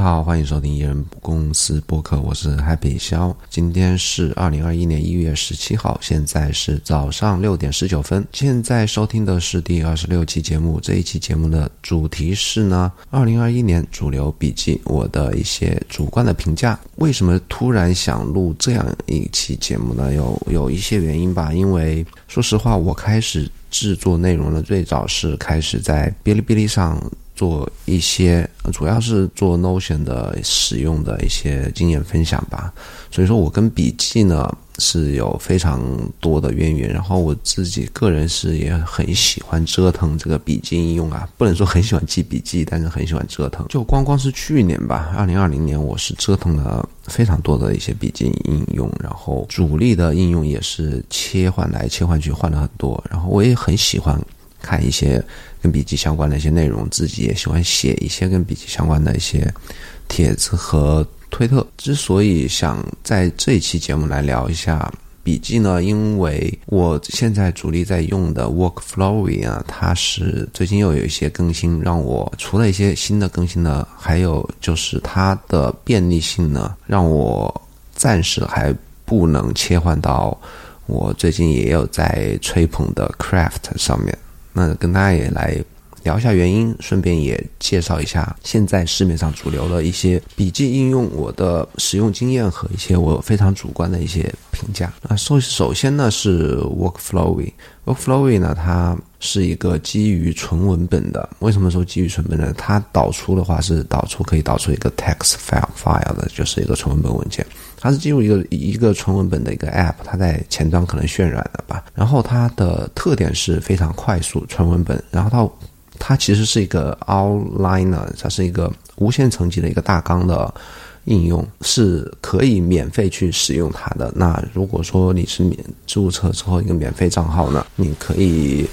好，欢迎收听艺人公司播客，我是 Happy 肖。今天是二零二一年一月十七号，现在是早上六点十九分。现在收听的是第二十六期节目。这一期节目的主题是呢，二零二一年主流笔记，我的一些主观的评价。为什么突然想录这样一期节目呢？有有一些原因吧。因为说实话，我开始制作内容呢，最早是开始在哔哩哔哩上。做一些，主要是做 Notion 的使用的一些经验分享吧。所以说我跟笔记呢是有非常多的渊源。然后我自己个人是也很喜欢折腾这个笔记应用啊，不能说很喜欢记笔记，但是很喜欢折腾。就光光是去年吧，二零二零年我是折腾了非常多的一些笔记应用，然后主力的应用也是切换来切换去，换了很多。然后我也很喜欢。看一些跟笔记相关的一些内容，自己也喜欢写一些跟笔记相关的一些帖子和推特。之所以想在这一期节目来聊一下笔记呢，因为我现在主力在用的 Workflowy 啊，它是最近又有一些更新，让我除了一些新的更新呢，还有就是它的便利性呢，让我暂时还不能切换到我最近也有在吹捧的 Craft 上面。那跟大家也来聊一下原因，顺便也介绍一下现在市面上主流的一些笔记应用，我的使用经验和一些我非常主观的一些评价。那首首先呢是 Workflowy，Workflowy 呢它是一个基于纯文本的。为什么说基于纯文本呢？它导出的话是导出可以导出一个 text file file 的，就是一个纯文本文件。它是进入一个一个纯文本的一个 App，它在前端可能渲染了吧。然后它的特点是非常快速纯文本。然后它它其实是一个 Outliner，它是一个无限层级的一个大纲的应用，是可以免费去使用它的。那如果说你是免注册之后一个免费账号呢，你可以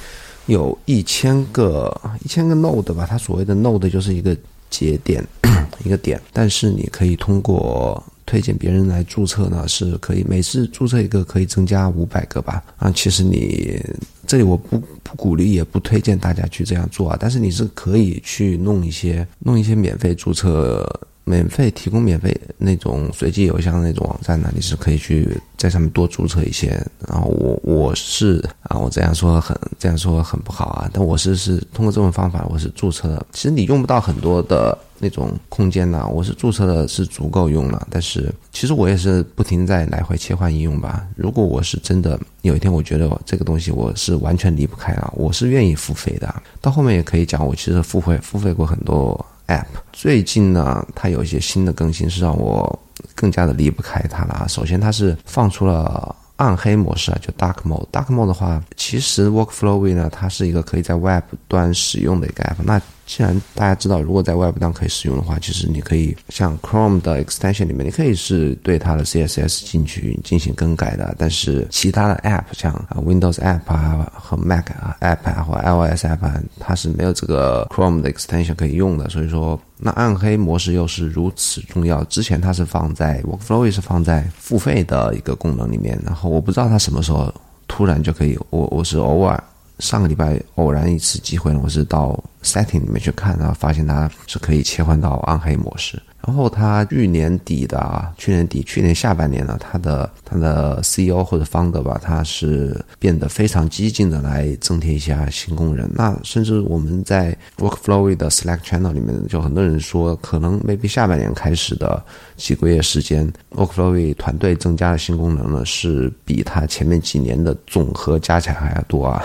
有一千个一千个 Node 吧。它所谓的 Node 就是一个节点 一个点，但是你可以通过推荐别人来注册呢，是可以每次注册一个可以增加五百个吧？啊，其实你这里我不不鼓励也不推荐大家去这样做啊，但是你是可以去弄一些弄一些免费注册。免费提供免费那种随机邮箱的那种网站呢，你是可以去在上面多注册一些。然后我我是啊，我这样说很这样说很不好啊，但我是是通过这种方法，我是注册的。其实你用不到很多的那种空间呢，我是注册的是足够用了。但是其实我也是不停在来回切换应用吧。如果我是真的有一天我觉得这个东西我是完全离不开了，我是愿意付费的。到后面也可以讲，我其实付费付费过很多。App 最近呢，它有一些新的更新，是让我更加的离不开它了。首先，它是放出了暗黑模式啊，就 Dark Mode。Dark Mode 的话，其实 workflow 呢，它是一个可以在 Web 端使用的一个 App。那既然大家知道，如果在 Web 端可以使用的话，其实你可以像 Chrome 的 Extension 里面，你可以是对它的 CSS 进去进行更改的。但是其他的 App，像 Windows App 啊和 Mac 啊 App 啊或 iOS App，它是没有这个 Chrome 的 Extension 可以用的。所以说，那暗黑模式又是如此重要。之前它是放在 Workflowy 是放在付费的一个功能里面，然后我不知道它什么时候突然就可以，我我是偶尔。上个礼拜偶然一次机会呢，我是到 setting 里面去看，然后发现它是可以切换到暗黑模式。然后它去年底的啊，去年底去年下半年呢，它的它的 CEO 或者 founder 吧，他是变得非常激进的来增添一下新功能。那甚至我们在 workflow 的 Slack channel 里面，就很多人说，可能 maybe 下半年开始的几个月时间，Workflowy 团队增加的新功能呢，是比它前面几年的总和加起来还要多啊。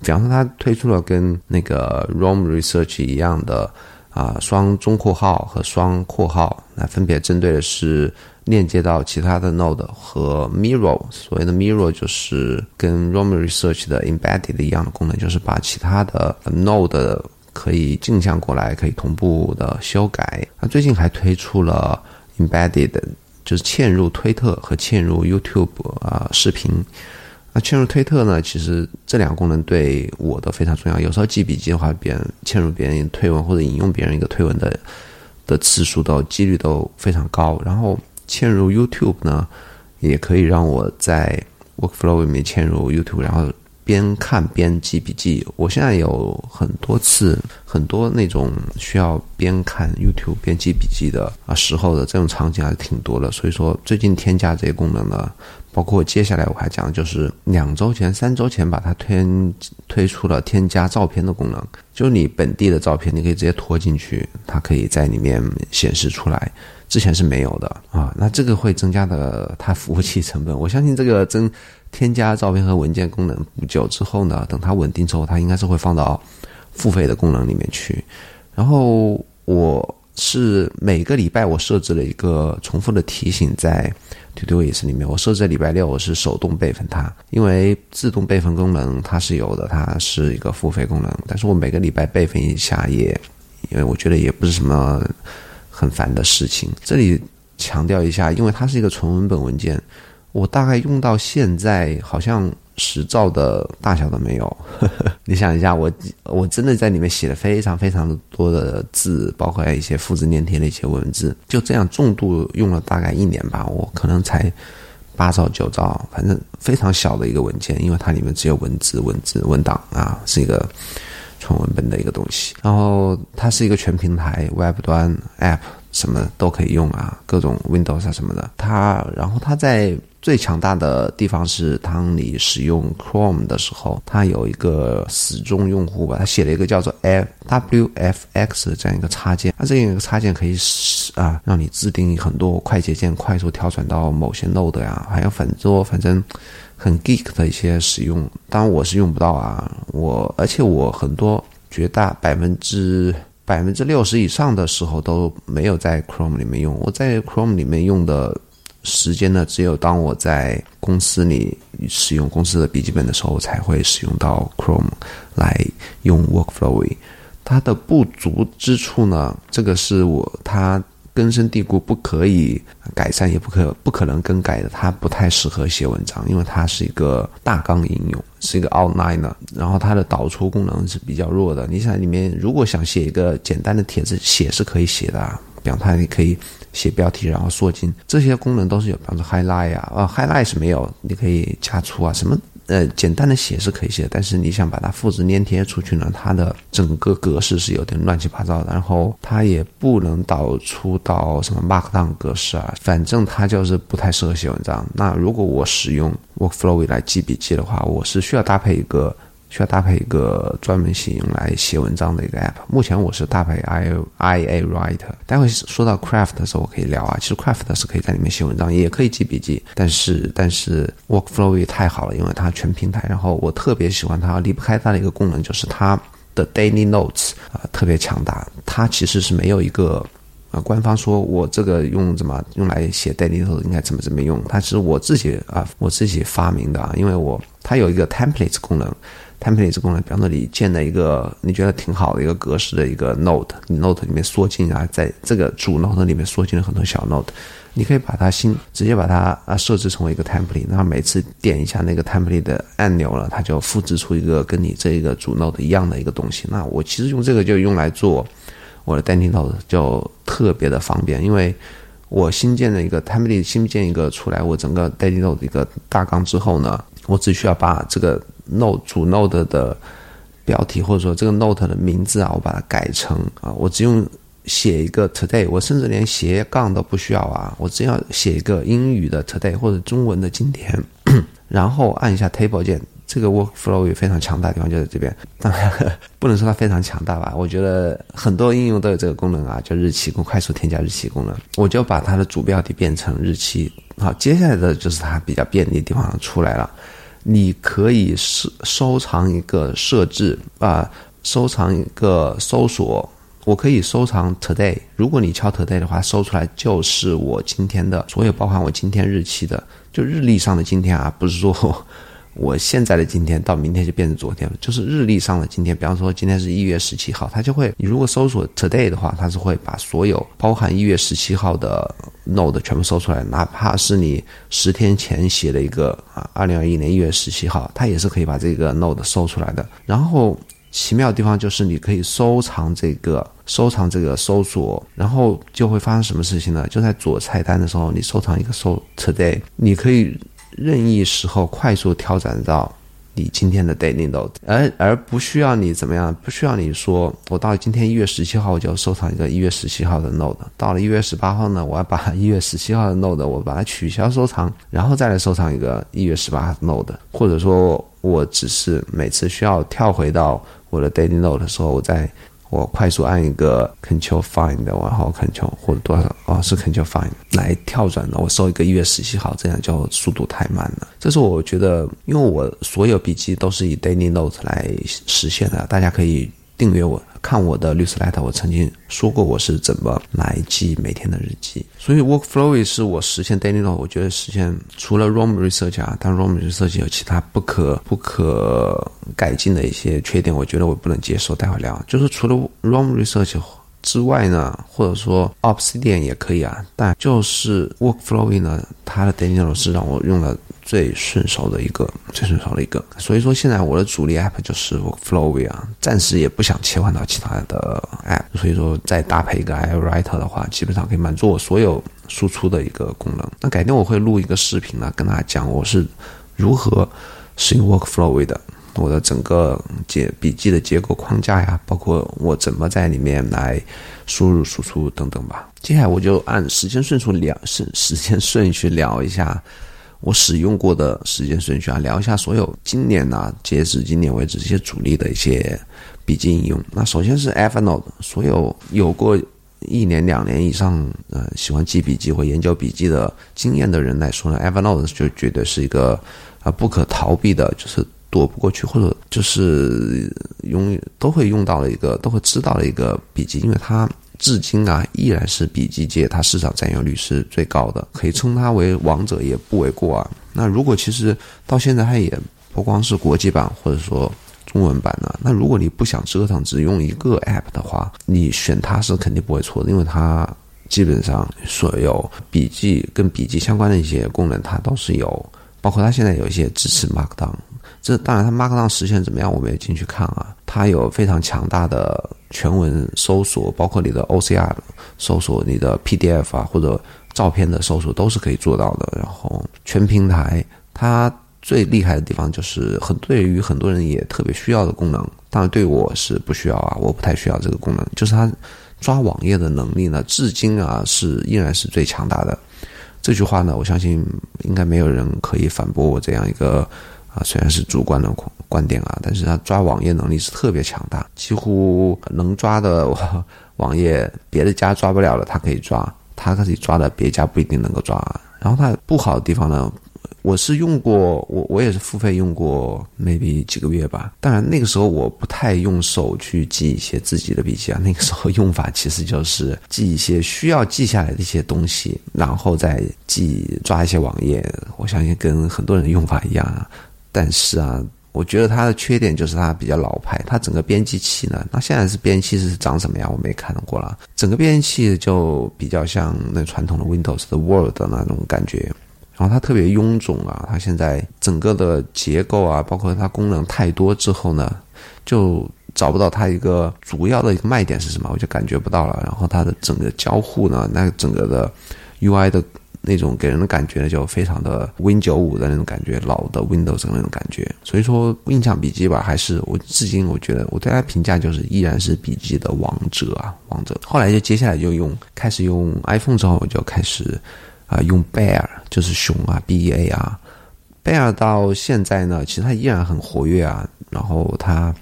比方说，他推出了跟那个 Roam Research 一样的。啊，双中括号和双括号，那分别针对的是链接到其他的 node 和 mirror。所谓的 mirror 就是跟 Roam Research 的 embedded 一样的功能，就是把其他的 node 可以镜像过来，可以同步的修改。那最近还推出了 embedded，就是嵌入推特和嵌入 YouTube 啊视频。那嵌入推特呢？其实这两个功能对我都非常重要。有时候记笔记的话，别人嵌入别人推文或者引用别人一个推文的的次数都几率都非常高。然后嵌入 YouTube 呢，也可以让我在 Workflow 里面嵌入 YouTube，然后边看边记笔记。我现在有很多次，很多那种需要边看 YouTube 边记笔记的啊时候的这种场景还是挺多的。所以说，最近添加这些功能呢，包括接下来我还讲，就是两周前、三周前把它推推出了添加照片的功能，就是你本地的照片，你可以直接拖进去，它可以在里面显示出来。之前是没有的啊，那这个会增加的它服务器成本。我相信这个增添加照片和文件功能不久之后呢，等它稳定之后，它应该是会放到付费的功能里面去。然后我是每个礼拜我设置了一个重复的提醒在 to do is 里面，我设置礼拜六我是手动备份它，因为自动备份功能它是有的，它是一个付费功能，但是我每个礼拜备份一下也，因为我觉得也不是什么。很烦的事情，这里强调一下，因为它是一个纯文本文件，我大概用到现在好像十兆的大小都没有。你想一下，我我真的在里面写了非常非常多的字，包括一些复制粘贴的一些文字，就这样重度用了大概一年吧，我可能才八兆九兆，反正非常小的一个文件，因为它里面只有文字、文字、文档啊，是一个。纯文本的一个东西，然后它是一个全平台 Web 端 App，什么都可以用啊，各种 Windows 啊什么的。它，然后它在最强大的地方是，当你使用 Chrome 的时候，它有一个死忠用户吧，他写了一个叫做 F W F X 的这样一个插件，它这样一个插件可以使啊，让你自定义很多快捷键，快速跳转到某些 Node 呀，还有很多反正。很 geek 的一些使用，当然我是用不到啊。我而且我很多绝大百分之百分之六十以上的时候都没有在 Chrome 里面用。我在 Chrome 里面用的时间呢，只有当我在公司里使用公司的笔记本的时候才会使用到 Chrome 来用 Workflow。它的不足之处呢，这个是我它。根深蒂固，不可以改善，也不可不可能更改的。它不太适合写文章，因为它是一个大纲应用，是一个 outline。然后它的导出功能是比较弱的。你想里面如果想写一个简单的帖子，写是可以写的，比方它你可以写标题，然后缩进，这些功能都是有，比方说 highlight 啊，啊 highlight 是没有，你可以加粗啊什么。呃，简单的写是可以写，但是你想把它复制粘贴出去呢，它的整个格式是有点乱七八糟的，然后它也不能导出到什么 Markdown 格式啊，反正它就是不太适合写文章。那如果我使用 Workflow 来记笔记的话，我是需要搭配一个。需要搭配一个专门写用来写文章的一个 app。目前我是搭配 i i a writer。待会说到 craft 的时候，我可以聊啊。其实 craft 是可以在里面写文章，也可以记笔记。但是但是 workflow 也太好了，因为它全平台。然后我特别喜欢它，离不开它的一个功能就是它的 daily notes 啊特别强大。它其实是没有一个啊官方说我这个用怎么用来写 daily notes 应该怎么怎么用，它是我自己啊我自己发明的啊，因为我它有一个 templates 功能。Template 这功能，比方说你建了一个你觉得挺好的一个格式的一个 Note，你 Note 里面缩进啊，在这个主 Note 里面缩进了很多小 Note，你可以把它新直接把它啊设置成为一个 Template，然后每次点一下那个 Template 的按钮了，它就复制出一个跟你这个主 Note 一样的一个东西。那我其实用这个就用来做我的 Daily Note，就特别的方便，因为我新建的一个 Template 新建一个出来，我整个 Daily Note 一个大纲之后呢，我只需要把这个。Note 主 note 的标题或者说这个 note 的名字啊，我把它改成啊，我只用写一个 today，我甚至连斜杠都不需要啊，我只要写一个英语的 today 或者中文的今天，然后按一下 table 键，这个 workflow 有非常强大的地方就在这边。当 然不能说它非常强大吧，我觉得很多应用都有这个功能啊，叫日期功，快速添加日期功能。我就把它的主标题变成日期。好，接下来的就是它比较便利的地方出来了。你可以收收藏一个设置啊，收藏一个搜索。我可以收藏 today，如果你敲 today 的话，搜出来就是我今天的所有，包含我今天日期的，就日历上的今天啊，不是说。我现在的今天到明天就变成昨天了，就是日历上的今天。比方说今天是一月十七号，它就会，你如果搜索 today 的话，它是会把所有包含一月十七号的 node 全部搜出来，哪怕是你十天前写的一个啊，二零二一年一月十七号，它也是可以把这个 node 搜出来的。然后奇妙的地方就是你可以收藏这个收藏这个搜索，然后就会发生什么事情呢？就在左菜单的时候，你收藏一个搜 today，你可以。任意时候快速跳转到你今天的 daily note，而而不需要你怎么样，不需要你说，我到今天一月十七号我就收藏一个一月十七号的 note，到了一月十八号呢，我要把 一月十七号的 note 我把它取消收藏，然后再来收藏一个一月十八号的 note，或者说我只是每次需要跳回到我的 daily note 的时候，我在。我快速按一个 Control Find，然后 Control 或者多少哦是 Control Find 来跳转的。我搜一个一月十七号，这样就速度太慢了。这是我觉得，因为我所有笔记都是以 Daily Note 来实现的，大家可以。订阅我，看我的律师 letter，我曾经说过我是怎么来记每天的日记。所以 workflow 是我实现 daily note，我觉得实现除了 ROM research 啊，但 ROM research 有其他不可不可改进的一些缺点，我觉得我不能接受。待会聊，就是除了 ROM research 之外呢，或者说 Obsidian 也可以啊，但就是 workflow 呢，它的 daily note 是让我用了。最顺手的一个，最顺手的一个，所以说现在我的主力 app 就是 Workflowy 啊，暂时也不想切换到其他的 app，所以说再搭配一个 AI Writer 的话，基本上可以满足我所有输出的一个功能。那改天我会录一个视频呢，跟大家讲我是如何使用 Workflowy 的，我的整个结笔记的结构框架呀，包括我怎么在里面来输入输出等等吧。接下来我就按时间顺序聊，时时间顺序聊一下。我使用过的时间顺序啊，聊一下所有今年呢，截止今年为止这些主力的一些笔记应用。那首先是 Evernote，所有有过一年两年以上呃喜欢记笔记或研究笔记的经验的人来说呢，Evernote 就绝对是一个啊不可逃避的，就是躲不过去或者就是永都会用到的一个，都会知道的一个笔记，因为它。至今啊，依然是笔记界它市场占有率是最高的，可以称它为王者也不为过啊。那如果其实到现在它也不光是国际版或者说中文版呢，那如果你不想折腾只用一个 app 的话，你选它是肯定不会错的，因为它基本上所有笔记跟笔记相关的一些功能它都是有，包括它现在有一些支持 Markdown。这当然，它 Markdown 实现怎么样，我们也进去看啊。它有非常强大的全文搜索，包括你的 OCR 搜索、你的 PDF 啊或者照片的搜索都是可以做到的。然后全平台，它最厉害的地方就是很对于很多人也特别需要的功能。当然对我是不需要啊，我不太需要这个功能。就是它抓网页的能力呢，至今啊是依然是最强大的。这句话呢，我相信应该没有人可以反驳我这样一个。啊，虽然是主观的观点啊，但是他抓网页能力是特别强大，几乎能抓的 网页，别的家抓不了了，他可以抓，他可以抓的，别家不一定能够抓。然后他不好的地方呢，我是用过，我我也是付费用过，maybe 几个月吧。当然那个时候我不太用手去记一些自己的笔记啊，那个时候用法其实就是记一些需要记下来的一些东西，然后再记抓一些网页。我相信跟很多人用法一样啊。但是啊，我觉得它的缺点就是它比较老派。它整个编辑器呢，那现在是编辑器是长什么样？我没看过了。整个编辑器就比较像那传统的 Windows 的 Word 的那种感觉。然后它特别臃肿啊，它现在整个的结构啊，包括它功能太多之后呢，就找不到它一个主要的一个卖点是什么，我就感觉不到了。然后它的整个交互呢，那整个的 UI 的。那种给人的感觉呢，就非常的 Win 九五的那种感觉，老的 Windows 的那种感觉。所以说，印象笔记吧，还是我至今我觉得我对它评价就是依然是笔记的王者啊，王者。后来就接下来就用开始用 iPhone 之后，我就开始啊用 Bear，就是熊啊 B E A 啊，Bear 到现在呢，其实它依然很活跃啊。然后它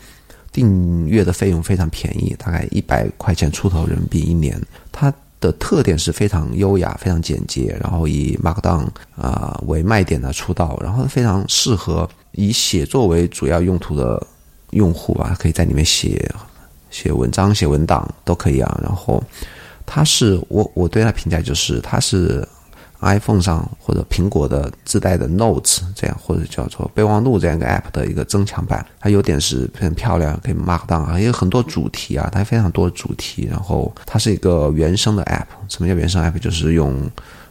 订阅的费用非常便宜，大概一百块钱出头人民币一年。它的特点是非常优雅、非常简洁，然后以 Markdown 啊为卖点的出道，然后非常适合以写作为主要用途的用户吧，可以在里面写写文章、写文档都可以啊。然后它是我我对它评价就是它是。iPhone 上或者苹果的自带的 Notes 这样或者叫做备忘录这样一个 App 的一个增强版，它有点是很漂亮，可以 Mark down，啊，也有很多主题啊，它非常多主题。然后它是一个原生的 App，什么叫原生 App？就是用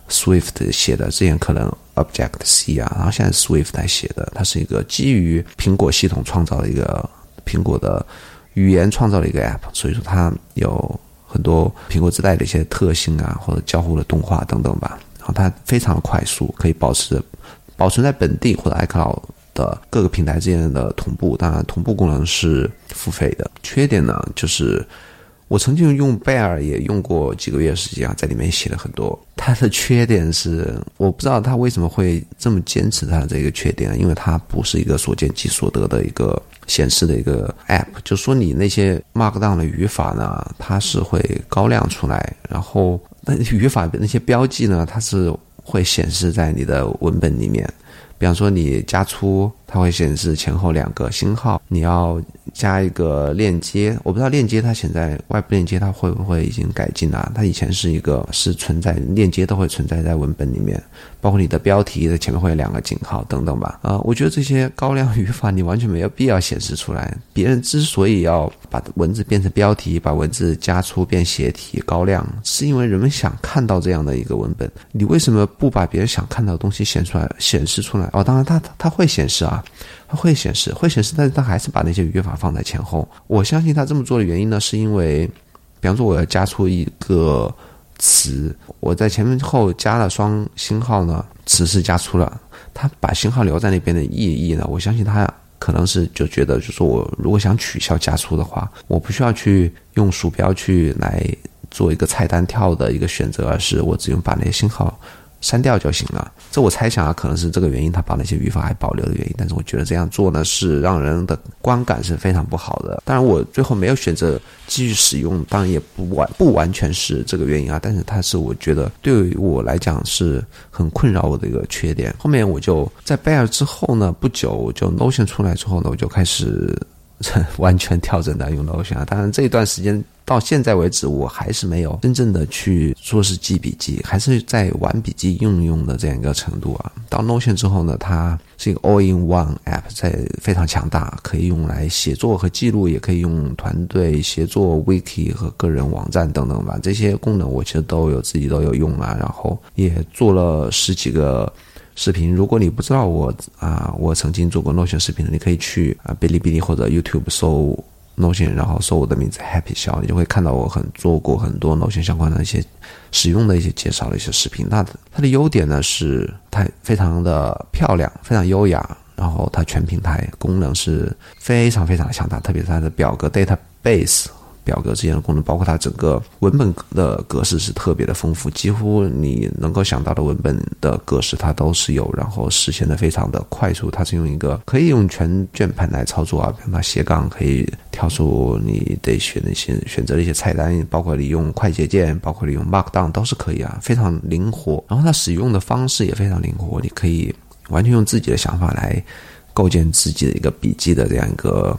Swift 写的，之前可能 Object C 啊，然后现在 Swift 来写的，它是一个基于苹果系统创造的一个苹果的语言创造的一个 App，所以说它有很多苹果自带的一些特性啊，或者交互的动画等等吧。然后它非常快速，可以保持保存在本地或者 iCloud 的各个平台之间的同步，当然同步功能是付费的。缺点呢，就是我曾经用贝尔也用过几个月时间啊，在里面写了很多。它的缺点是，我不知道它为什么会这么坚持它的这个缺点，因为它不是一个所见即所得的一个显示的一个 App，就说你那些 Markdown 的语法呢，它是会高亮出来，然后那语法那些标记呢，它是会显示在你的文本里面。比方说你加粗，它会显示前后两个星号。你要加一个链接，我不知道链接它现在外部链接它会不会已经改进了？它以前是一个是存在链接都会存在在文本里面，包括你的标题的前面会有两个井号等等吧。啊，我觉得这些高亮语法你完全没有必要显示出来。别人之所以要把文字变成标题，把文字加粗变斜体高亮，是因为人们想看到这样的一个文本。你为什么不把别人想看到的东西显出来显示出来？哦，当然它它会显示啊。会显示，会显示，但是它还是把那些语法放在前后。我相信他这么做的原因呢，是因为，比方说我要加出一个词，我在前面后加了双星号呢，词是加粗了，他把星号留在那边的意义呢，我相信他可能是就觉得，就说我如果想取消加粗的话，我不需要去用鼠标去来做一个菜单跳的一个选择，而是我只用把那些星号。删掉就行了，这我猜想啊，可能是这个原因，他把那些语法还保留的原因。但是我觉得这样做呢，是让人的观感是非常不好的。当然，我最后没有选择继续使用，当然也不完不完全是这个原因啊。但是它是我觉得对于我来讲是很困扰我的一个缺点。后面我就在 Bear 之后呢，不久就 Notion 出来之后呢，我就开始 完全调整的用 Notion 啊。当然这一段时间。到现在为止，我还是没有真正的去说是记笔记，还是在玩笔记应用的这样一个程度啊。到 Notion 之后呢，它是一个 All-in-One App，在非常强大，可以用来写作和记录，也可以用团队协作、Wiki 和个人网站等等吧。这些功能我其实都有自己都有用啊，然后也做了十几个视频。如果你不知道我啊，我曾经做过 Notion 视频的，你可以去啊哔哩哔哩或者 YouTube 搜。Notion，然后搜我的名字 Happy 笑，你就会看到我很做过很多 Notion 相关的一些使用的一些介绍的一些视频。那它的优点呢是它非常的漂亮，非常优雅，然后它全平台功能是非常非常强大，特别是它的表格 Database。表格之间的功能，包括它整个文本的格式是特别的丰富，几乎你能够想到的文本的格式它都是有，然后实现的非常的快速。它是用一个可以用全键盘来操作啊，比如它斜杠可以跳出你得选那些选择的一些菜单，包括你用快捷键，包括你用 Markdown 都是可以啊，非常灵活。然后它使用的方式也非常灵活，你可以完全用自己的想法来构建自己的一个笔记的这样一个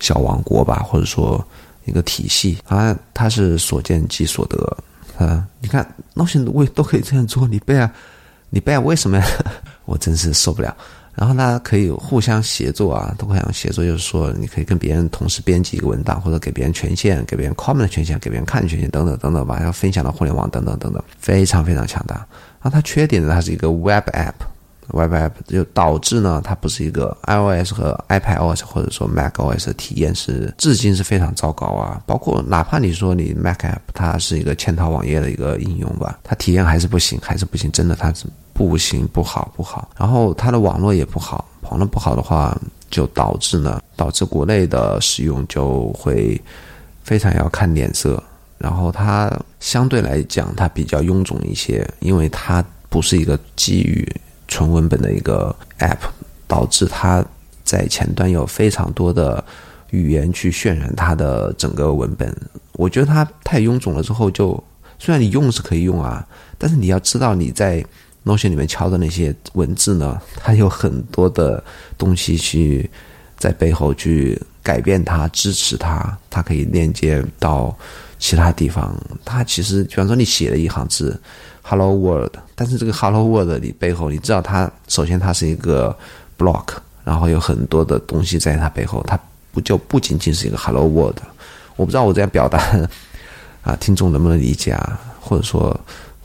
小王国吧，或者说。一个体系啊，它是所见即所得啊！你看，Notion 为都可以这样做，你背啊，你背啊，为什么呀？我真是受不了。然后呢，可以互相协作啊，都互相协作，就是说，你可以跟别人同时编辑一个文档，或者给别人权限，给别人 comment 的权限，给别人看权限，等等等等吧，要分享到互联网等等等等，非常非常强大。然后它缺点呢？它是一个 Web App。Web App 就导致呢，它不是一个 iOS 和 iPadOS 或者说 macOS 的体验是至今是非常糟糕啊。包括哪怕你说你 Mac App 它是一个嵌套网页的一个应用吧，它体验还是不行，还是不行，真的它是不行，不好，不好。然后它的网络也不好，网络不好的话，就导致呢，导致国内的使用就会非常要看脸色。然后它相对来讲，它比较臃肿一些，因为它不是一个基于纯文本的一个 App，导致它在前端有非常多的语言去渲染它的整个文本。我觉得它太臃肿了，之后就虽然你用是可以用啊，但是你要知道你在 Notion 里面敲的那些文字呢，它有很多的东西去在背后去改变它、支持它，它可以链接到其他地方。它其实，比方说你写了一行字。Hello World，但是这个 Hello World 里背后，你知道它首先它是一个 block，然后有很多的东西在它背后，它不就不仅仅是一个 Hello World。我不知道我这样表达 啊，听众能不能理解啊？或者说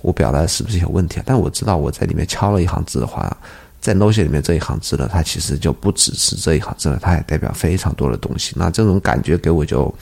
我表达是不是有问题啊？但我知道我在里面敲了一行字的话，在 Notion 里面这一行字呢，它其实就不只是这一行字了，它也代表非常多的东西。那这种感觉给我就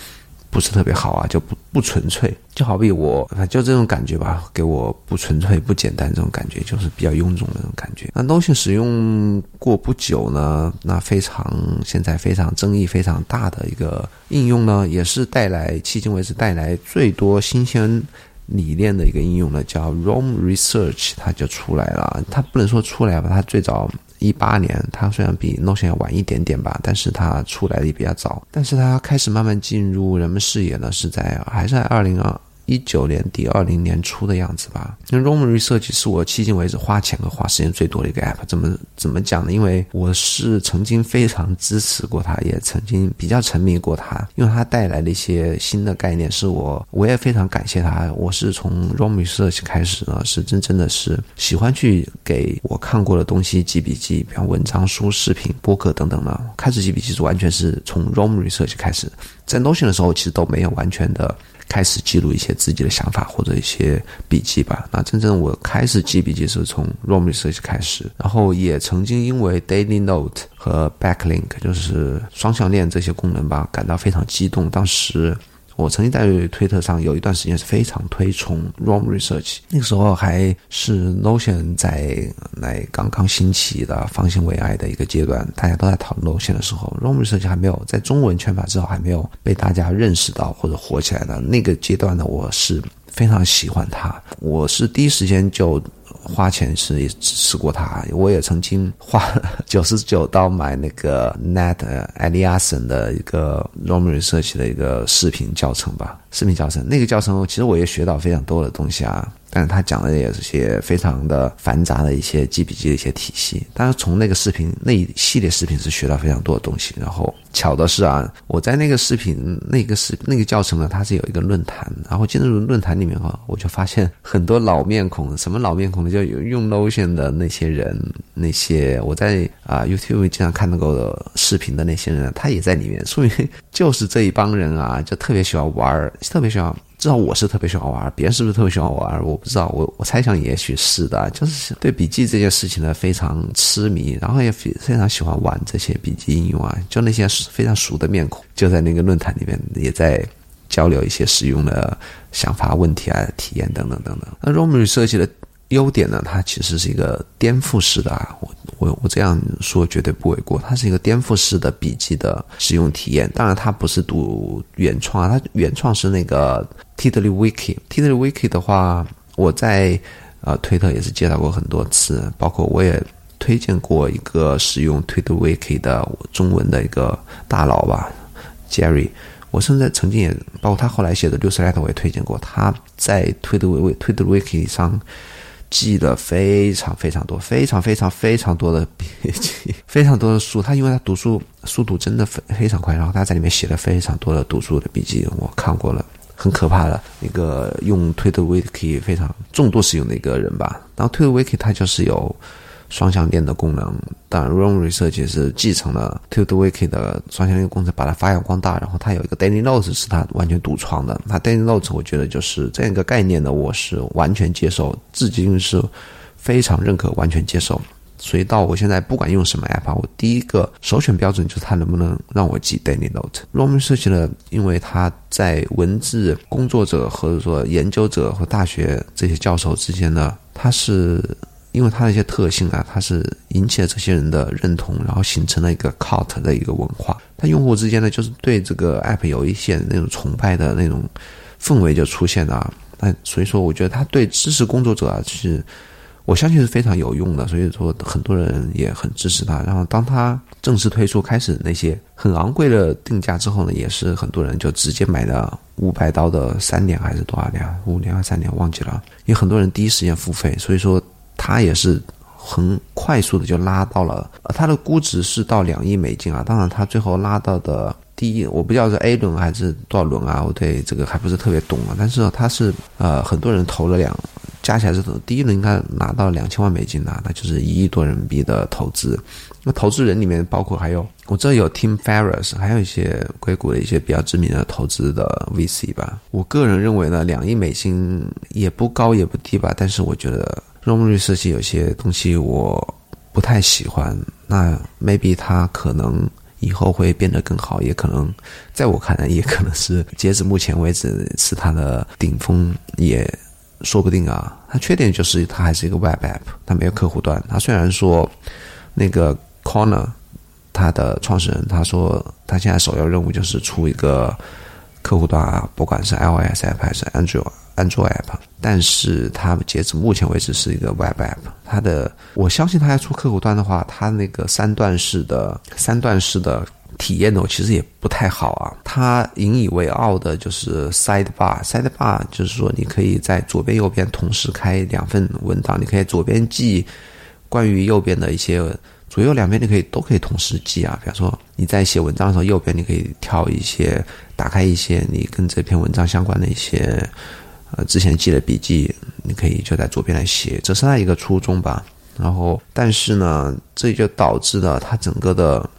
不是特别好啊，就不不纯粹，就好比我，就这种感觉吧，给我不纯粹、不简单这种感觉，就是比较臃肿的那种感觉。那 Notion 使用过不久呢，那非常现在非常争议非常大的一个应用呢，也是带来迄今为止带来最多新鲜理念的一个应用呢，叫 Roam Research，它就出来了。它不能说出来吧，它最早。一八年，它虽然比 Note 要晚一点点吧，但是它出来的也比较早。但是它开始慢慢进入人们视野呢，是在还是在二零二。一九年底、二零年初的样子吧。那 ROM Research 是我迄今为止花钱和花时间最多的一个 app。怎么怎么讲呢？因为我是曾经非常支持过它，也曾经比较沉迷过它，因为它带来的一些新的概念，是我我也非常感谢它。我是从 ROM Research 开始呢，是真正的是喜欢去给我看过的东西记笔记，比方文章、书、视频、播客等等呢。开始记笔记是完全是从 ROM Research 开始，在 Notion 的时候其实都没有完全的。开始记录一些自己的想法或者一些笔记吧。那真正我开始记笔记是从 r o m i s e a r c h 开始，然后也曾经因为 Daily Note 和 Backlink 就是双向链这些功能吧，感到非常激动。当时。我曾经在推特上有一段时间是非常推崇 ROM Research，那个时候还是 Notion 在来刚刚兴起的方兴未艾的一个阶段，大家都在讨论 Notion 的时候，ROM Research 还没有在中文圈法之后还没有被大家认识到或者火起来的那个阶段呢，我是非常喜欢它，我是第一时间就。花钱是也支持过他，我也曾经花 九十九刀买那个 Nat Eliason 的一个 Roam Research 的一个视频教程吧，视频教程那个教程其实我也学到非常多的东西啊。但是他讲的也是些非常的繁杂的一些记笔记的一些体系。但是从那个视频那一系列视频是学到非常多的东西。然后巧的是啊，我在那个视频那个视那个教程呢，它是有一个论坛。然后进入论坛里面哈，我就发现很多老面孔。什么老面孔呢？就有用 Notion 的那些人，那些我在啊 YouTube 经常看到过的视频的那些人，他也在里面。说明就是这一帮人啊，就特别喜欢玩，特别喜欢。至少我是特别喜欢玩，别人是不是特别喜欢玩？我不知道，我我猜想也许是的，就是对笔记这件事情呢非常痴迷，然后也非非常喜欢玩这些笔记应用啊。就那些非常熟的面孔，就在那个论坛里面也在交流一些使用的想法、问题啊、体验等等等等。那 Roam 设计的。优点呢，它其实是一个颠覆式的啊，我我我这样说绝对不为过，它是一个颠覆式的笔记的使用体验。当然，它不是读原创啊，它原创是那个 Tidly Wiki。Tidly Wiki 的话，我在呃推特也是介绍过很多次，包括我也推荐过一个使用 Tidly Wiki 的中文的一个大佬吧，Jerry。我甚至曾经也包括他后来写的六十 l e t 我也推荐过，他在 TiddlyWiki 上。记了非常非常多，非常非常非常多的 笔记，非常多的书。他因为他读书速度真的非非常快，然后他在里面写了非常多的读书的笔记，我看过了，很可怕的一个用 Twitter wiki 非常重度使用的一个人吧。然后 Twitter wiki 它就是有。双向链的功能，当然 Roam Research 是继承了 t o d o Wiki 的双向链工程，把它发扬光大。然后它有一个 Daily Notes 是它完全独创的。它 Daily Notes 我觉得就是这样一个概念呢，我是完全接受，至今是非常认可，完全接受。所以到我现在不管用什么 App，我第一个首选标准就是它能不能让我记 Daily Note。Roam Research 呢，因为它在文字工作者或者说研究者和大学这些教授之间呢，它是。因为它的一些特性啊，它是引起了这些人的认同，然后形成了一个 cult 的一个文化。它用户之间呢，就是对这个 app 有一些那种崇拜的那种氛围就出现了。那所以说，我觉得它对知识工作者啊，是我相信是非常有用的。所以说，很多人也很支持它。然后，当它正式推出，开始那些很昂贵的定价之后呢，也是很多人就直接买了五百刀的三年还是多少年？五年还是三年？忘记了。因为很多人第一时间付费，所以说。它也是很快速的就拉到了，呃，它的估值是到两亿美金啊。当然，它最后拉到的第一，我不知道是 A 轮还是多少轮啊，我对这个还不是特别懂啊。但是它是呃，很多人投了两，加起来是第一轮应该拿到两千万美金呐，那就是一亿多人民币的投资。那投资人里面包括还有，我这有 Tim Ferriss，还有一些硅谷的一些比较知名的投资的 VC 吧。我个人认为呢，两亿美金也不高也不低吧，但是我觉得。Roam Research 有些东西我不太喜欢，那 maybe 它可能以后会变得更好，也可能在我看来，也可能是截止目前为止是它的顶峰，也说不定啊。它缺点就是它还是一个 Web App，它没有客户端。它虽然说那个 Corner，它的创始人他说他现在首要任务就是出一个客户端啊，不管是 iOS App 还是 Android。安卓 App，但是它截止目前为止是一个 Web App。它的，我相信它要出客户端的话，它那个三段式的三段式的体验呢，其实也不太好啊。它引以为傲的就是 Sidebar，Sidebar 就是说你可以在左边右边同时开两份文档，你可以左边记关于右边的一些，左右两边你可以都可以同时记啊。比方说你在写文章的时候，右边你可以跳一些，打开一些你跟这篇文章相关的一些。呃，之前记的笔记，你可以就在左边来写，这是它一个初衷吧。然后，但是呢，这就导致了它整个的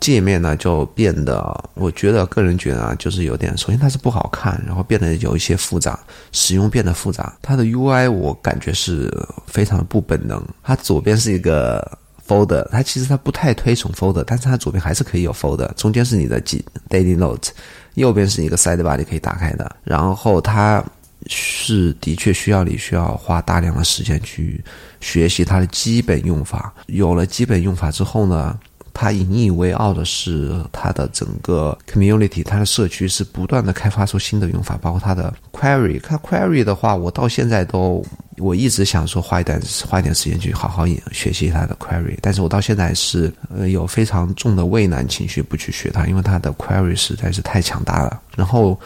界面呢就变得，我觉得个人觉得啊，就是有点，首先它是不好看，然后变得有一些复杂，使用变得复杂。它的 UI 我感觉是非常不本能。它左边是一个 folder，它其实它不太推崇 folder，但是它左边还是可以有 folder，中间是你的记 daily note，右边是一个 sidebar 你可以打开的，然后它。是的确需要你需要花大量的时间去学习它的基本用法。有了基本用法之后呢，它引以为傲的是它的整个 community，它的社区是不断的开发出新的用法，包括它的 query。看 query 的话，我到现在都我一直想说花一点花一点时间去好好学习它的 query，但是我到现在是呃有非常重的畏难情绪不去学它，因为它的 query 实在是太强大了。然后。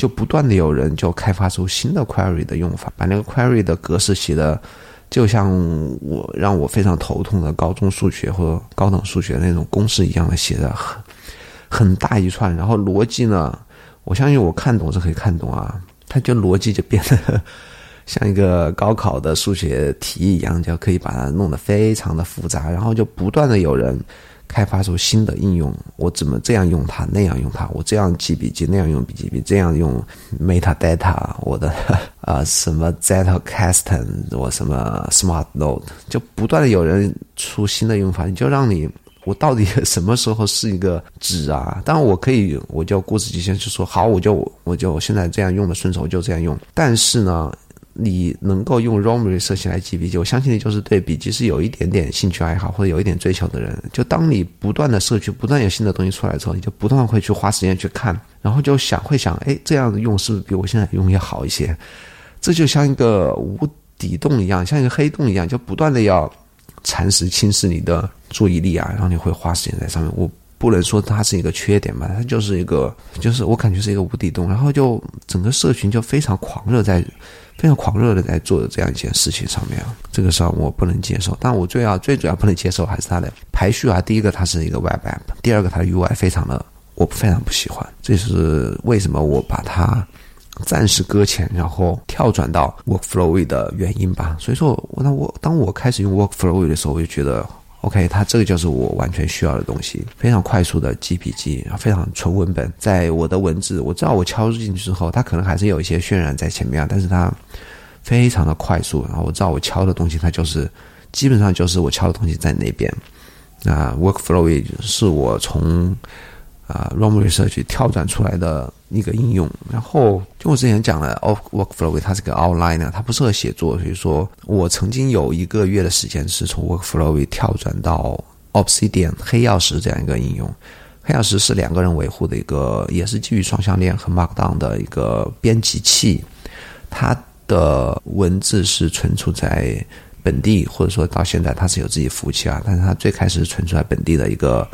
就不断的有人就开发出新的 query 的用法，把那个 query 的格式写的，就像我让我非常头痛的高中数学或者高等数学那种公式一样的写的很很大一串，然后逻辑呢，我相信我看懂是可以看懂啊，它就逻辑就变得 像一个高考的数学题一样，就可以把它弄得非常的复杂，然后就不断的有人。开发出新的应用，我怎么这样用它，那样用它？我这样记笔记，那样用笔记笔，这样用 metadata，我的啊 什么 Zettelkasten，我什么 Smart Note，就不断的有人出新的用法，你就让你我到底什么时候是一个纸啊？当然我可以，我就固执己见，就说好，我就我就现在这样用的顺手，就这样用。但是呢？你能够用 r o m Research 来记笔记，我相信你就是对笔记是有一点点兴趣爱好或者有一点追求的人。就当你不断的摄取，不断有新的东西出来之后，你就不断会去花时间去看，然后就想会想，哎，这样子用是不是比我现在用要好一些？这就像一个无底洞一样，像一个黑洞一样，就不断的要蚕食、侵蚀你的注意力啊，然后你会花时间在上面。我。不能说它是一个缺点吧，它就是一个，就是我感觉是一个无底洞，然后就整个社群就非常狂热，在非常狂热的在做的这样一件事情上面，这个上我不能接受。但我最要最主要不能接受还是它的排序啊，第一个它是一个 Web App，第二个它的 UI 非常的我非常不喜欢，这是为什么我把它暂时搁浅，然后跳转到 Workflow 的原因吧。所以说，我那我当我开始用 Workflow 的时候，我就觉得。OK，它这个就是我完全需要的东西，非常快速的记笔记，非常纯文本。在我的文字，我知道我敲入进去之后，它可能还是有一些渲染在前面啊，但是它非常的快速。然后我知道我敲的东西，它就是基本上就是我敲的东西在那边。那 Workflow 是我从。啊 r o m Research 跳转出来的一个应用，然后就我之前讲了，Of Workflow 它是个 Outline，它不适合写作，所以说我曾经有一个月的时间是从 Workflow 跳转到 Obsidian 黑曜石这样一个应用。黑曜石是两个人维护的一个，也是基于双向链和 Markdown 的一个编辑器，它的文字是存储在本地，或者说到现在它是有自己服务器啊，但是它最开始存储在本地的一个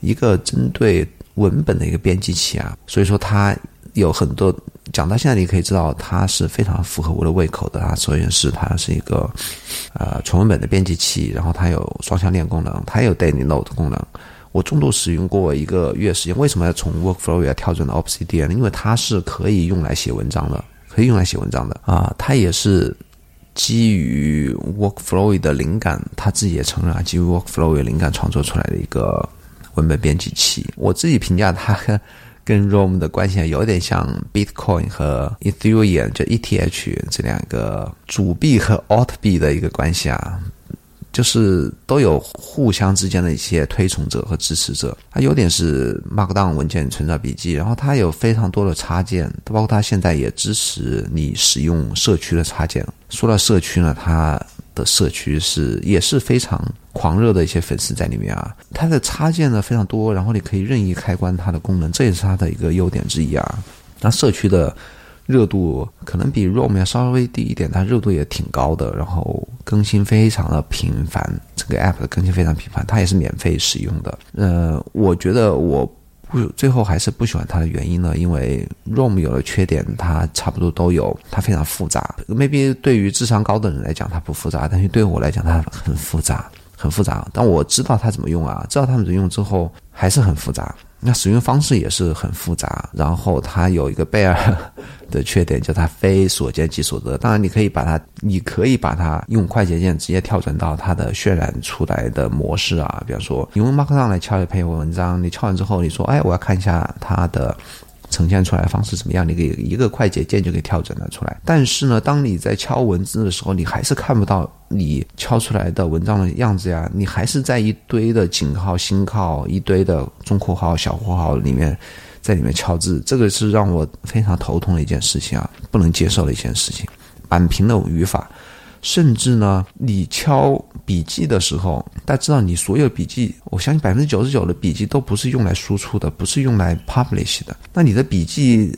一个针对。文本的一个编辑器啊，所以说它有很多讲到现在，你可以知道它是非常符合我的胃口的啊。首先是它是一个呃纯文本的编辑器，然后它有双向链功能，它有 daily note 功能。我重度使用过一个月时间，为什么要从 Workflow 要跳转到 Obsidian？因为它是可以用来写文章的，可以用来写文章的啊。它也是基于 Workflow 的灵感，他自己也承认啊，基于 Workflow 的灵感创作出来的一个。文本编辑器，我自己评价它跟 ROM 的关系有点像 Bitcoin 和 Ethereum，就 ETH 这两个主币和 Alt 币的一个关系啊。就是都有互相之间的一些推崇者和支持者。它优点是 Markdown 文件存在笔记，然后它有非常多的插件，包括它现在也支持你使用社区的插件。说到社区呢，它的社区是也是非常狂热的一些粉丝在里面啊。它的插件呢非常多，然后你可以任意开关它的功能，这也是它的一个优点之一啊。那社区的。热度可能比 ROM 要稍微低一点，它热度也挺高的，然后更新非常的频繁，这个 App 的更新非常频繁，它也是免费使用的。呃，我觉得我不最后还是不喜欢它的原因呢，因为 ROM 有了缺点它差不多都有，它非常复杂。maybe 对于智商高的人来讲它不复杂，但是对我来讲它很复杂，很复杂。但我知道它怎么用啊，知道它怎么用之后还是很复杂。那使用方式也是很复杂，然后它有一个贝尔的缺点，就它非所见即所得。当然，你可以把它，你可以把它用快捷键直接跳转到它的渲染出来的模式啊，比方说，你用 Markdown 来敲一篇文章，你敲完之后，你说，哎，我要看一下它的。呈现出来的方式怎么样？你可以一个快捷键就可以调整了出来。但是呢，当你在敲文字的时候，你还是看不到你敲出来的文章的样子呀。你还是在一堆的井号、星号、一堆的中括号、小括号里面，在里面敲字。这个是让我非常头痛的一件事情啊，不能接受的一件事情。板平的语法。甚至呢，你敲笔记的时候，大家知道，你所有笔记，我相信百分之九十九的笔记都不是用来输出的，不是用来 publish 的。那你的笔记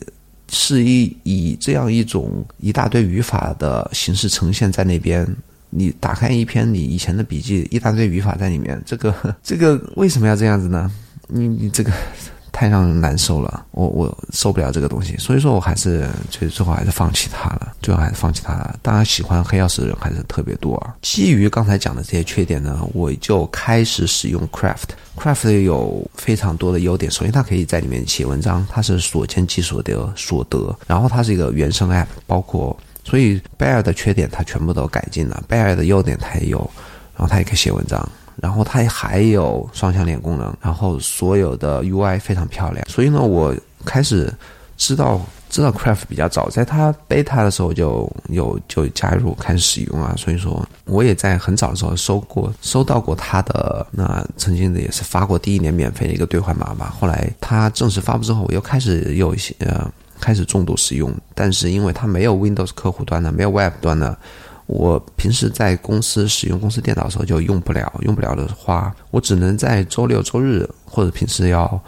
是以以这样一种一大堆语法的形式呈现在那边，你打开一篇你以前的笔记，一大堆语法在里面，这个这个为什么要这样子呢？你你这个。太让人难受了，我我受不了这个东西，所以说我还是最最后还是放弃它了，最后还是放弃它了。当然，喜欢黑曜石的人还是特别多啊。基于刚才讲的这些缺点呢，我就开始使用 Craft。Craft 有非常多的优点，首先它可以在里面写文章，它是所见即所得，所得。然后它是一个原生 App，包括所以 Bear 的缺点它全部都改进了，Bear 的优点它也有，然后它也可以写文章。然后它还有双向脸功能，然后所有的 UI 非常漂亮，所以呢，我开始知道知道 Craft 比较早，在它 beta 的时候就有就加入开始使用啊，所以说我也在很早的时候收过收到过它的那曾经的也是发过第一年免费的一个兑换码吧，后来它正式发布之后，我又开始有一些呃开始重度使用，但是因为它没有 Windows 客户端的，没有 Web 端的。我平时在公司使用公司电脑的时候就用不了，用不了的话，我只能在周六周日或者平时要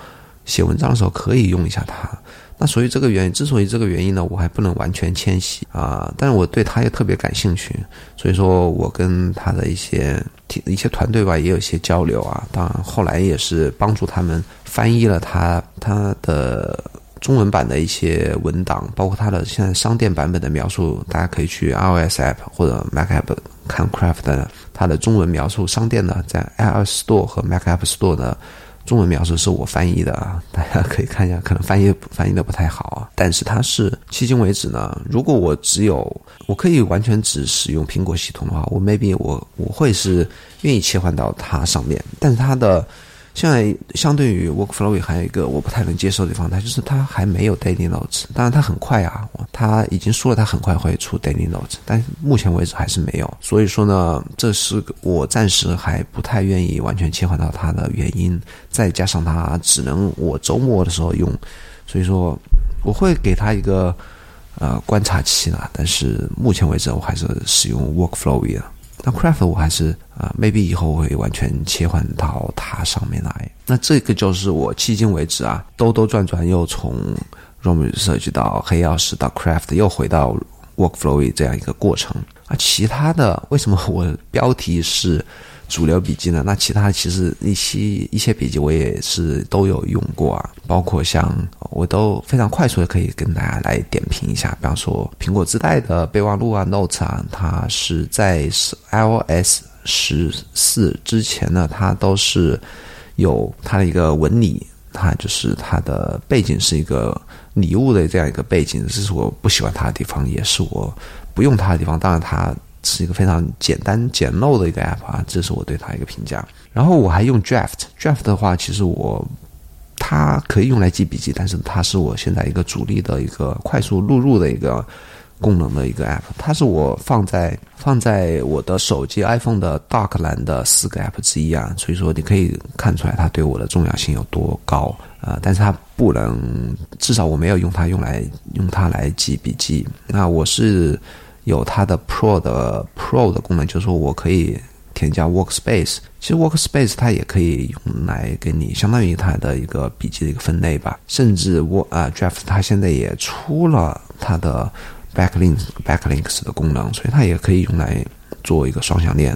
写文章的时候可以用一下它。那所以这个原因，之所以这个原因呢，我还不能完全迁徙啊，但是我对它也特别感兴趣，所以说我跟他的一些一些团队吧也有一些交流啊。当然后来也是帮助他们翻译了他他的。中文版的一些文档，包括它的现在商店版本的描述，大家可以去 iOS App 或者 Mac App 看 Craft 的它的中文描述。商店呢，在 iOS Store 和 Mac App Store 的中文描述是我翻译的啊，大家可以看一下，可能翻译翻译的不太好啊。但是它是迄今为止呢，如果我只有我可以完全只使用苹果系统的话，我 maybe 我我会是愿意切换到它上面，但是它的。现在相对于 Workflow 还有一个我不太能接受的地方，它就是它还没有 Daily Notes。当然它很快啊，它已经说了它很快会出 Daily Notes，但目前为止还是没有。所以说呢，这是我暂时还不太愿意完全切换到它的原因。再加上它只能我周末的时候用，所以说我会给它一个呃观察期了。但是目前为止我还是使用 Workflow 的。那 Craft 我还是啊，maybe 以后会完全切换到它上面来。那这个就是我迄今为止啊，兜兜转转又从 ROM 设计到黑曜石到 Craft，又回到 Workflow 这样一个过程啊。其他的为什么我标题是？主流笔记呢？那其他其实一些一些笔记我也是都有用过啊，包括像我都非常快速的可以跟大家来点评一下。比方说苹果自带的备忘录啊 Note 啊，它是在 iOS 十四之前呢，它都是有它的一个纹理，它就是它的背景是一个礼物的这样一个背景，这是我不喜欢它的地方，也是我不用它的地方。当然它。是一个非常简单简陋的一个 app 啊，这是我对它一个评价。然后我还用 Draft，Draft 的话，其实我它可以用来记笔记，但是它是我现在一个主力的一个快速录入的一个功能的一个 App，它是我放在放在我的手机 iPhone 的 Dock 栏的四个 App 之一啊，所以说你可以看出来它对我的重要性有多高啊！但是它不能，至少我没有用它用来用它来记笔记。那我是有它的 Pro 的 Pro 的功能，就是说我可以添加 Workspace。其实 Workspace 它也可以用来给你相当于它的一个笔记的一个分类吧。甚至我啊 Draft 它现在也出了它的。Backlinks backlinks 的功能，所以它也可以用来做一个双向链。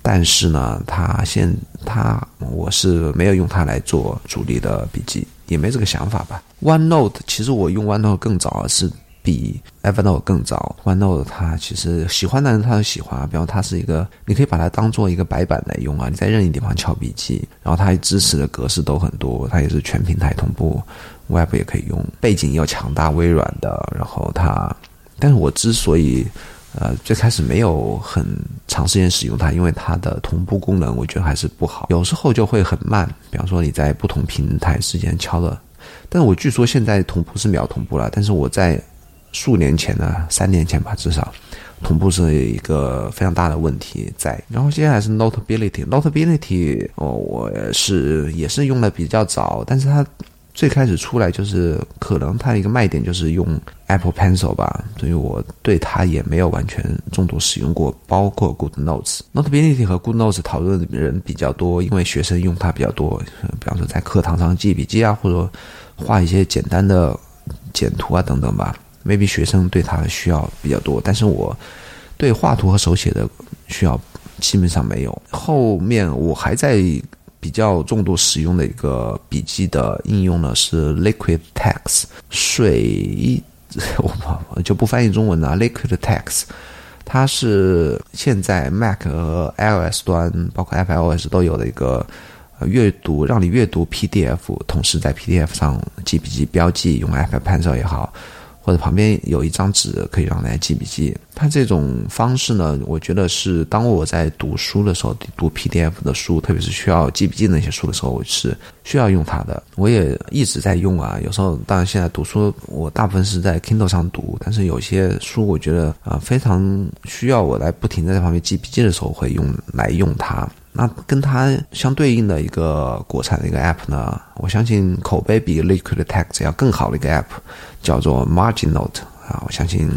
但是呢，它现它我是没有用它来做主力的笔记，也没这个想法吧。OneNote 其实我用 OneNote 更早，是比 Evernote 更早。OneNote 它其实喜欢的人他都喜欢，比方它是一个，你可以把它当做一个白板来用啊，你在任意地方敲笔记。然后它支持的格式都很多，它也是全平台同步，Web 也可以用，背景又强大，微软的，然后它。但是我之所以，呃，最开始没有很长时间使用它，因为它的同步功能我觉得还是不好，有时候就会很慢。比方说你在不同平台之间敲的，但是我据说现在同步是秒同步了。但是我在数年前呢，三年前吧，至少同步是一个非常大的问题在。然后接下来是 Notability，Notability 哦，我是也是用的比较早，但是它。最开始出来就是可能它一个卖点就是用 Apple Pencil 吧，所以我对它也没有完全重度使用过。包括 Good Notes、Notability 和 Good Notes 讨论的人比较多，因为学生用它比较多，比方说在课堂上记笔记啊，或者画一些简单的简图啊等等吧。Maybe 学生对它的需要比较多，但是我对画图和手写的需要基本上没有。后面我还在。比较重度使用的一个笔记的应用呢是 Liquid Text 水，我就不翻译中文了。Liquid Text，它是现在 Mac 和 iOS 端，包括 iOS 都有的一个阅读，让你阅读 PDF，同时在 PDF 上记笔记、标记，用 iPad Pen 照也好。或者旁边有一张纸可以让大家记笔记。它这种方式呢，我觉得是当我在读书的时候，读 PDF 的书，特别是需要记笔记那些书的时候，我是需要用它的。我也一直在用啊。有时候，当然现在读书，我大部分是在 Kindle 上读，但是有些书我觉得啊，非常需要我来不停的在旁边记笔记的时候，会用来用它。那跟它相对应的一个国产的一个 App 呢，我相信口碑比 Liquid Text 要更好的一个 App。叫做 Margin Note 啊，我相信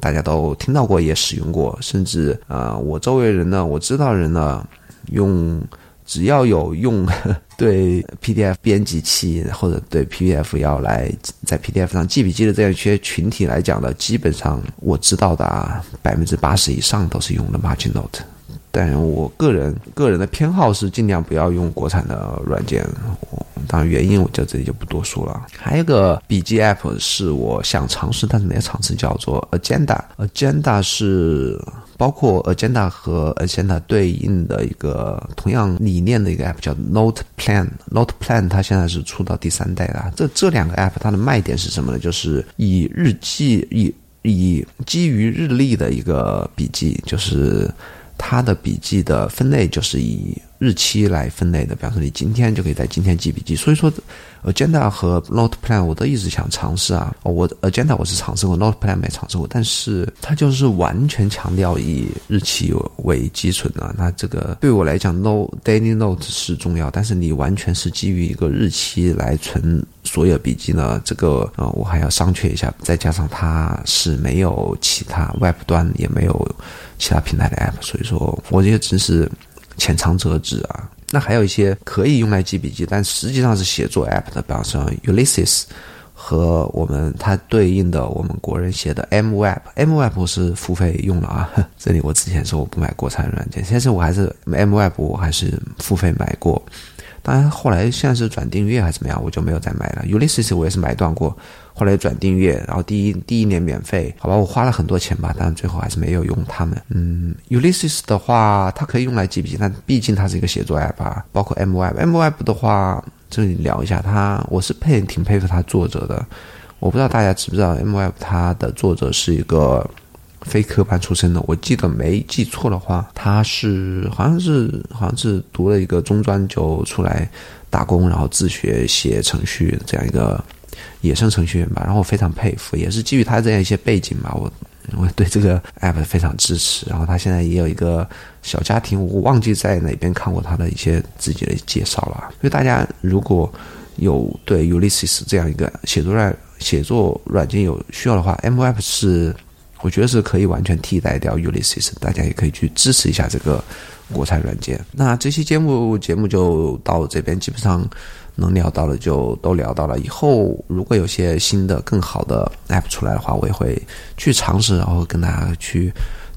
大家都听到过，也使用过，甚至啊，我周围人呢，我知道人呢，用只要有用 对 PDF 编辑器或者对 PDF 要来在 PDF 上记笔记的这样一些群体来讲呢，基本上我知道的啊，百分之八十以上都是用的 Margin Note。但我个人个人的偏好是尽量不要用国产的软件。当然，原因我就这里就不多说了。还有一个笔记 App 是我想尝试，但是没有尝试，叫做 Agenda。Agenda 是包括 Agenda 和 Agenda 对应的一个同样理念的一个 App，叫 Note Plan。Note Plan 它现在是出到第三代了。这这两个 App 它的卖点是什么呢？就是以日记以以基于日历的一个笔记，就是他的笔记的分类就是以。日期来分类的，比方说你今天就可以在今天记笔记。所以说，Agenda 和 Note Plan 我都一直想尝试啊。我 Agenda 我是尝试过，Note Plan 没尝试过，但是它就是完全强调以日期为基准的。那这个对我来讲，no Daily Note 是重要，但是你完全是基于一个日期来存所有笔记呢？这个呃，我还要商榷一下。再加上它是没有其他 Web 端，也没有其他平台的 App，所以说我也只是。浅尝辄止啊，那还有一些可以用来记笔记，但实际上是写作 app 的，比方说 Ulysses 和我们它对应的我们国人写的 M Web，M Web 是付费用了啊。这里我之前说我不买国产软件，其实我还是 M Web 我还是付费买过，当然后来现在是转订阅还是怎么样，我就没有再买了。Ulysses 我也是买断过。后来转订阅，然后第一第一年免费，好吧，我花了很多钱吧，但最后还是没有用它们。嗯，Ulysses 的话，它可以用来记笔记，但毕竟它是一个写作 app 啊。包括 M Web，M Web 的话，这里聊一下，它我是佩挺佩服它作者的。我不知道大家知不知道，M Web 它的作者是一个非科班出身的，我记得没记错的话，他是好像是好像是读了一个中专就出来打工，然后自学写程序这样一个。野生程序员吧，然后我非常佩服，也是基于他这样一些背景吧，我我对这个 app 非常支持。然后他现在也有一个小家庭，我忘记在哪边看过他的一些自己的介绍了。所以大家如果有对 Ulysses 这样一个写作软写作软件有需要的话，M App 是我觉得是可以完全替代掉 Ulysses，大家也可以去支持一下这个国产软件。那这期节目节目就到这边，基本上。能聊到的就都聊到了。以后如果有些新的、更好的 App 出来的话，我也会去尝试，然后跟大家去。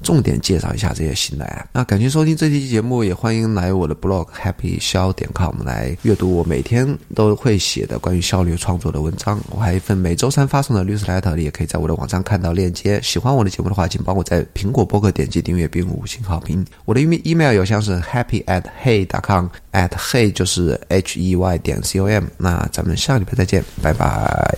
重点介绍一下这些新的 App。那感谢收听这期节目，也欢迎来我的 blog happy 肖点 com 来阅读我每天都会写的关于效率创作的文章。我还有一份每周三发送的 newsletter，你也可以在我的网站看到链接。喜欢我的节目的话，请帮我在苹果播客点击订阅并五星好评。我的 email 邮箱是 happy at hey dot com at hey 就是 h e y 点 c o m。那咱们下礼拜再见，拜拜。